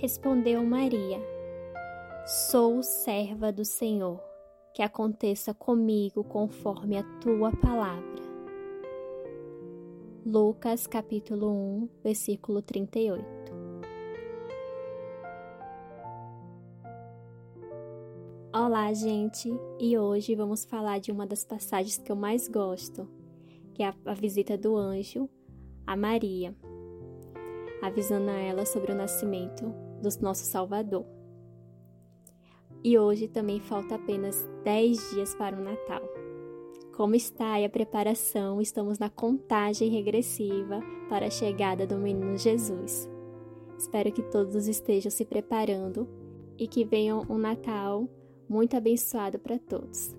Respondeu Maria: Sou serva do Senhor, que aconteça comigo conforme a tua palavra. Lucas capítulo 1, versículo 38. Olá, gente! E hoje vamos falar de uma das passagens que eu mais gosto, que é a visita do anjo a Maria, avisando a ela sobre o nascimento do nosso Salvador. E hoje também falta apenas 10 dias para o Natal. Como está a preparação? Estamos na contagem regressiva para a chegada do menino Jesus. Espero que todos estejam se preparando e que venha um Natal muito abençoado para todos.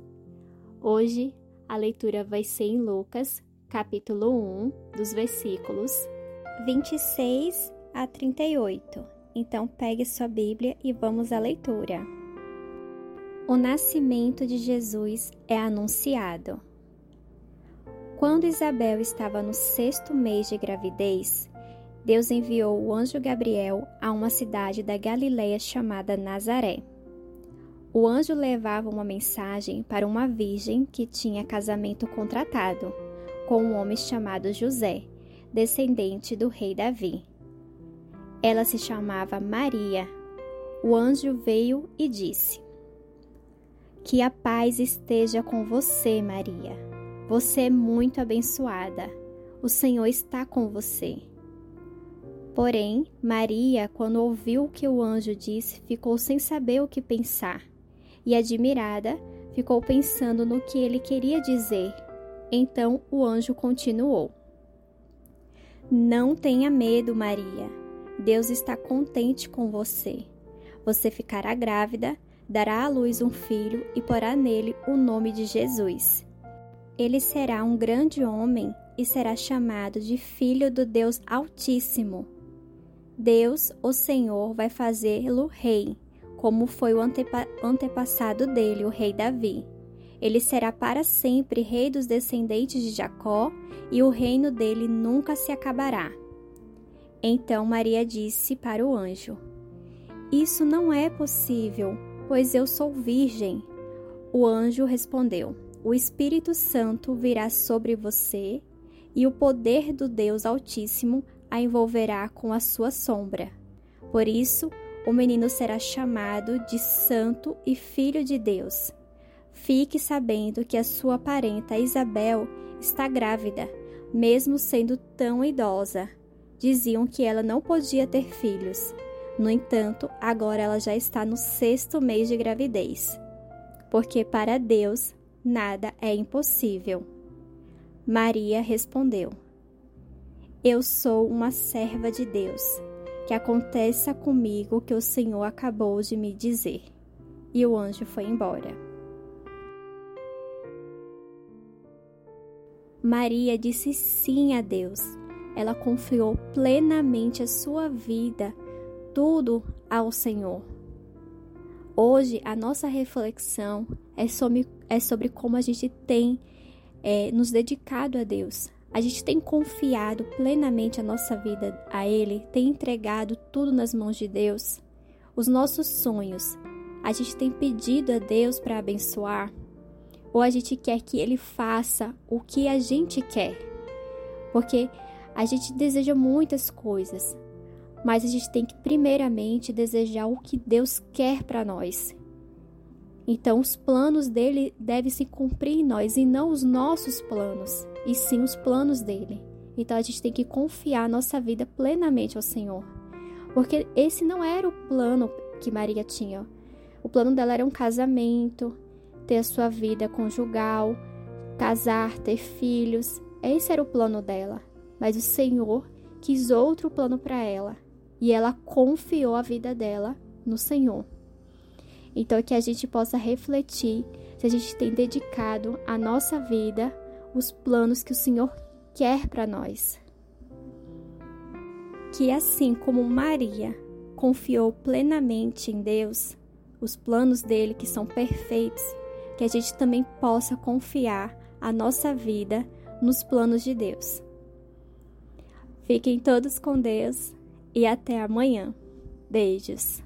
Hoje a leitura vai ser em Lucas, capítulo 1, dos versículos 26 a 38 então pegue sua Bíblia e vamos à leitura. O nascimento de Jesus é anunciado. Quando Isabel estava no sexto mês de gravidez, Deus enviou o anjo Gabriel a uma cidade da Galiléia chamada Nazaré. O anjo levava uma mensagem para uma virgem que tinha casamento contratado com um homem chamado José, descendente do rei Davi. Ela se chamava Maria. O anjo veio e disse: Que a paz esteja com você, Maria. Você é muito abençoada. O Senhor está com você. Porém, Maria, quando ouviu o que o anjo disse, ficou sem saber o que pensar. E admirada, ficou pensando no que ele queria dizer. Então o anjo continuou: Não tenha medo, Maria Deus está contente com você. Você ficará grávida, dará à luz um filho e porá nele o nome de Jesus. Ele será um grande homem e será chamado de Filho do Deus Altíssimo. Deus, o Senhor, vai fazê-lo rei, como foi o antepa antepassado dele, o rei Davi. Ele será para sempre rei dos descendentes de Jacó, e o reino dele nunca se acabará. Então Maria disse para o anjo: Isso não é possível, pois eu sou virgem. O anjo respondeu: O Espírito Santo virá sobre você e o poder do Deus Altíssimo a envolverá com a sua sombra. Por isso, o menino será chamado de Santo e Filho de Deus. Fique sabendo que a sua parenta Isabel está grávida, mesmo sendo tão idosa diziam que ela não podia ter filhos. No entanto, agora ela já está no sexto mês de gravidez, porque para Deus nada é impossível. Maria respondeu: Eu sou uma serva de Deus, que aconteça comigo o que o Senhor acabou de me dizer. E o anjo foi embora. Maria disse sim a Deus ela confiou plenamente a sua vida, tudo ao Senhor. Hoje, a nossa reflexão é sobre, é sobre como a gente tem é, nos dedicado a Deus. A gente tem confiado plenamente a nossa vida a Ele, tem entregado tudo nas mãos de Deus. Os nossos sonhos, a gente tem pedido a Deus para abençoar, ou a gente quer que Ele faça o que a gente quer. Porque a gente deseja muitas coisas, mas a gente tem que primeiramente desejar o que Deus quer para nós. Então, os planos dele devem se cumprir em nós e não os nossos planos, e sim os planos dele. Então, a gente tem que confiar nossa vida plenamente ao Senhor, porque esse não era o plano que Maria tinha. O plano dela era um casamento, ter a sua vida conjugal, casar, ter filhos. Esse era o plano dela mas o Senhor quis outro plano para ela e ela confiou a vida dela no Senhor. Então, que a gente possa refletir se a gente tem dedicado a nossa vida os planos que o Senhor quer para nós. Que assim como Maria confiou plenamente em Deus, os planos dele que são perfeitos, que a gente também possa confiar a nossa vida nos planos de Deus. Fiquem todos com Deus e até amanhã. Beijos.